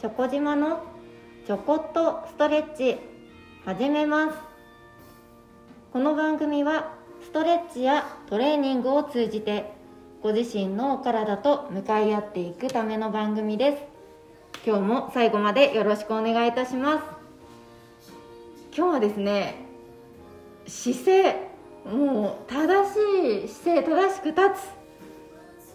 チョコ島のちょこっとストレッチ始めます。この番組はストレッチやトレーニングを通じてご自身のお体と向かい合っていくための番組です。今日も最後までよろしくお願いいたします。今日はですね姿勢もう正しい姿勢正しく立つ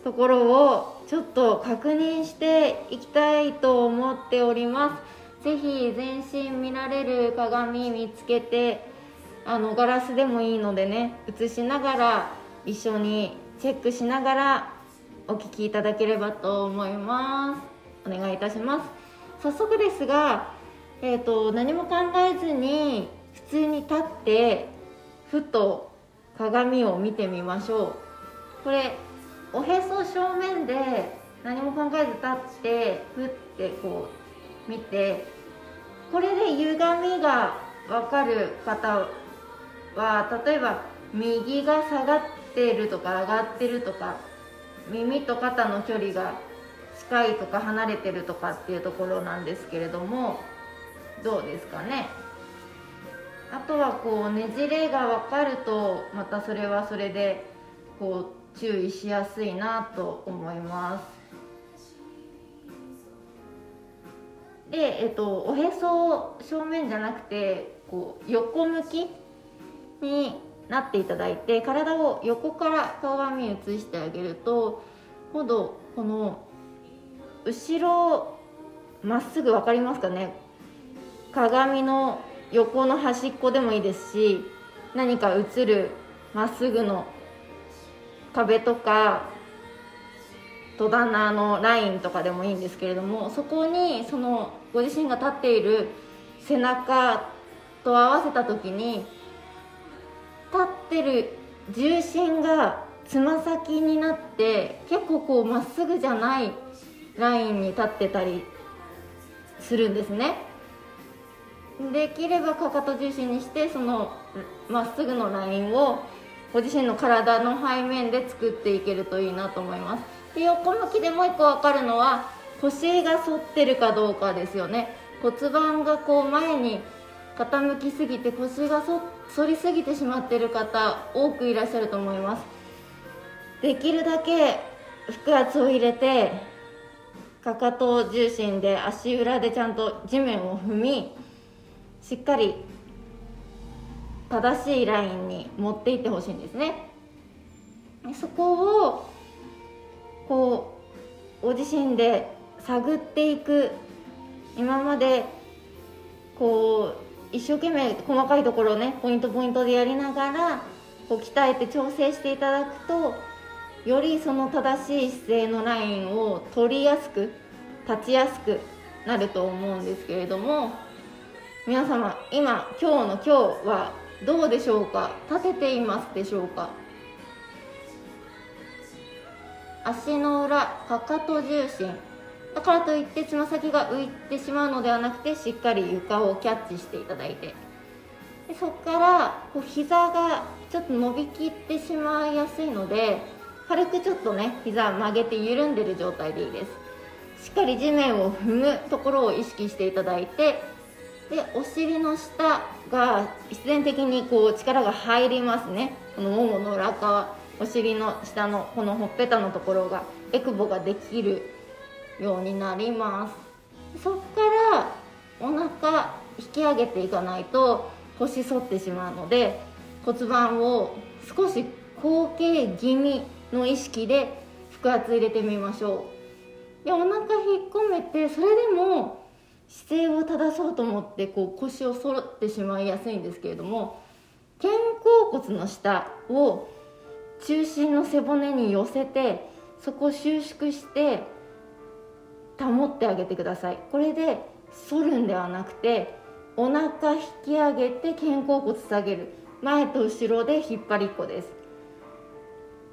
ところをちょっと確認していきたいと思っております。ぜひ全身見られる鏡見つけてあのガラスでもいいのでね映しながら一緒にチェックしながらお聞きいただければと思います。お願いいたします。早速ですが、えーと、何も考えずに普通に立ってふと鏡を見てみましょう。これおへそ正面で何も考えず立ってふってこう見てこれで歪みが分かる方は例えば右が下がってるとか上がってるとか耳と肩の距離が近いとか離れてるとかっていうところなんですけれどもどうですかね。あとはこうねじれが分かるとまたそれはそれでこう注意しやすいなと思います。で、えっと、おへそ正面じゃなくてこう横向きになっていただいて体を横から鏡に移してあげると今度この後ろまっすぐ分かりますかね？鏡の横の端っこでもいいですし何か映るまっすぐの壁とか戸棚のラインとかでもいいんですけれどもそこにそのご自身が立っている背中と合わせた時に立ってる重心がつま先になって結構こうまっすぐじゃないラインに立ってたりするんですね。できればかかと重心にしてそのまっすぐのラインをご自身の体の背面で作っていけるといいなと思います。で横向きでもう一個分かるのは腰が反ってるかどうかですよね。骨盤がこう前に傾きすぎて腰が反りすぎてしまってる方多くいらっしゃると思います。できるだけ腹圧を入れてかかと重心で足裏でちゃんと地面を踏みしっかり正しいラインに持っていってほしいんですね。そこをこうご自身で探っていく。今までこう一生懸命細かいところをねポイントポイントでやりながらこう鍛えて調整していただくとよりその正しい姿勢のラインを取りやすく立ちやすくなると思うんですけれども皆様今今日の今日はどうでしょうか？立てていますでしょうか？足の裏かかと重心。だからといってつま先が浮いてしまうのではなくてしっかり床をキャッチしていただいて。でそこからこう膝がちょっと伸びきってしまいやすいので軽くちょっとね膝曲げて緩んでる状態でいいです。しっかり地面を踏むところを意識していただいてでお尻の下が必然的にこう力が入りますね。このももの裏側お尻の下のこのほっぺたのところがエクボができるようになります。そこからお腹引き上げていかないと腰反ってしまうので骨盤を少し後傾気味の意識で腹圧入れてみましょう。でお腹引っ込めてそれでも姿勢を正そうと思ってこう腰を反ってしまいやすいんですけれども肩甲骨の下を中心の背骨に寄せてそこを収縮して保ってあげてください。これで反るんではなくてお腹引き上げて肩甲骨下げる。前と後ろで引っ張りっこです。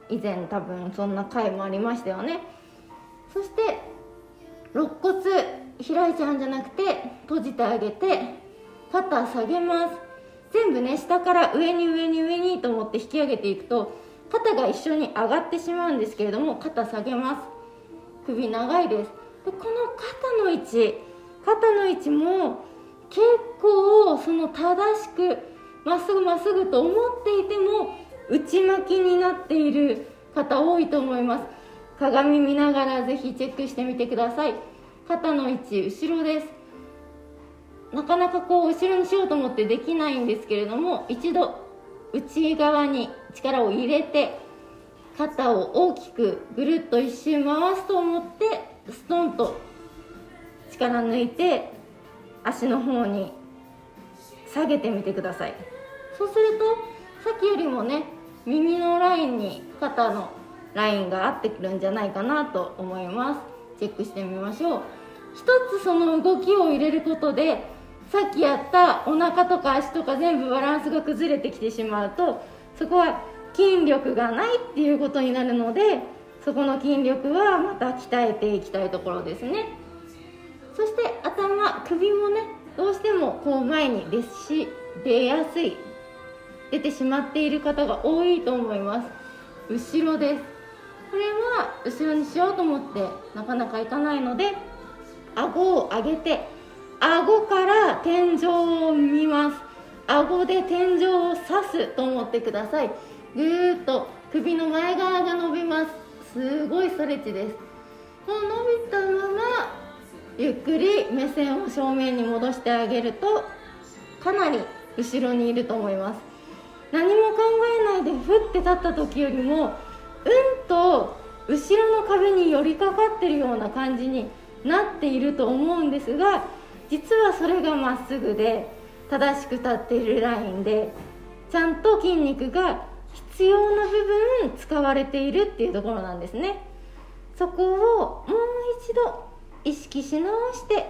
以前多分そんな回もありましたよね。そして肋骨。開いちゃうんじゃなくて閉じてあげて肩下げます。全部ね下から上に上に上にと思って引き上げていくと肩が一緒に上がってしまうんですけれども肩下げます。首長いです。でこの肩の位置肩の位置も結構その正しくまっすぐまっすぐと思っていても内巻きになっている方多いと思います。鏡見ながらぜひチェックしてみてください。肩の位置後ろです。なかなかこう後ろにしようと思ってできないんですけれども一度内側に力を入れて肩を大きくぐるっと一周回すと思ってストンと力抜いて足の方に下げてみてください。そうするとさっきよりもね耳のラインに肩のラインが合ってくるんじゃないかなと思います。チェックしてみましょう。一つその動きを入れることでさっきやったお腹とか足とか全部バランスが崩れてきてしまうとそこは筋力がないっていうことになるのでそこの筋力はまた鍛えていきたいところですね。そして頭首もねどうしてもこう前に出し出やすい出てしまっている方が多いと思います。後ろです。これは後ろにしようと思ってなかなかいかないので顎を上げて顎から天井を見ます。顎で天井を刺すと思ってください。ぐーっと首の前側が伸びます。すごいストレッチです。この伸びたままゆっくり目線を正面に戻してあげるとかなり後ろにいると思います。何も考えないでふって立った時よりもうんと後ろの壁に寄りかかってるような感じになっていると思うんですが実はそれがまっすぐで正しく立っているラインでちゃんと筋肉が必要な部分使われているっていうところなんですね。そこをもう一度意識し直してで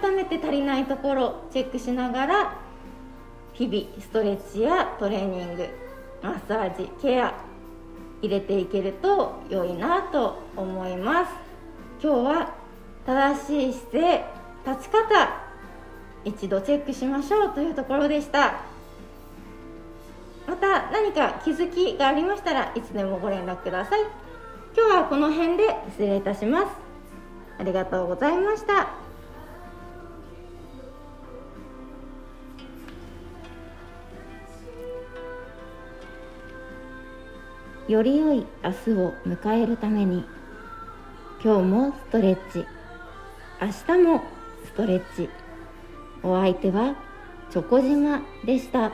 改めて足りないところチェックしながら日々ストレッチやトレーニングマッサージケア入れていけると良いなと思います。今日は正しい姿勢立ち方一度チェックしましょうというところでした。また何か気づきがありましたらいつでもご連絡ください。今日はこの辺で失礼いたします。ありがとうございました。より良い明日を迎えるために今日もストレッチ。明日もストレッチお相手はチョコ島でした。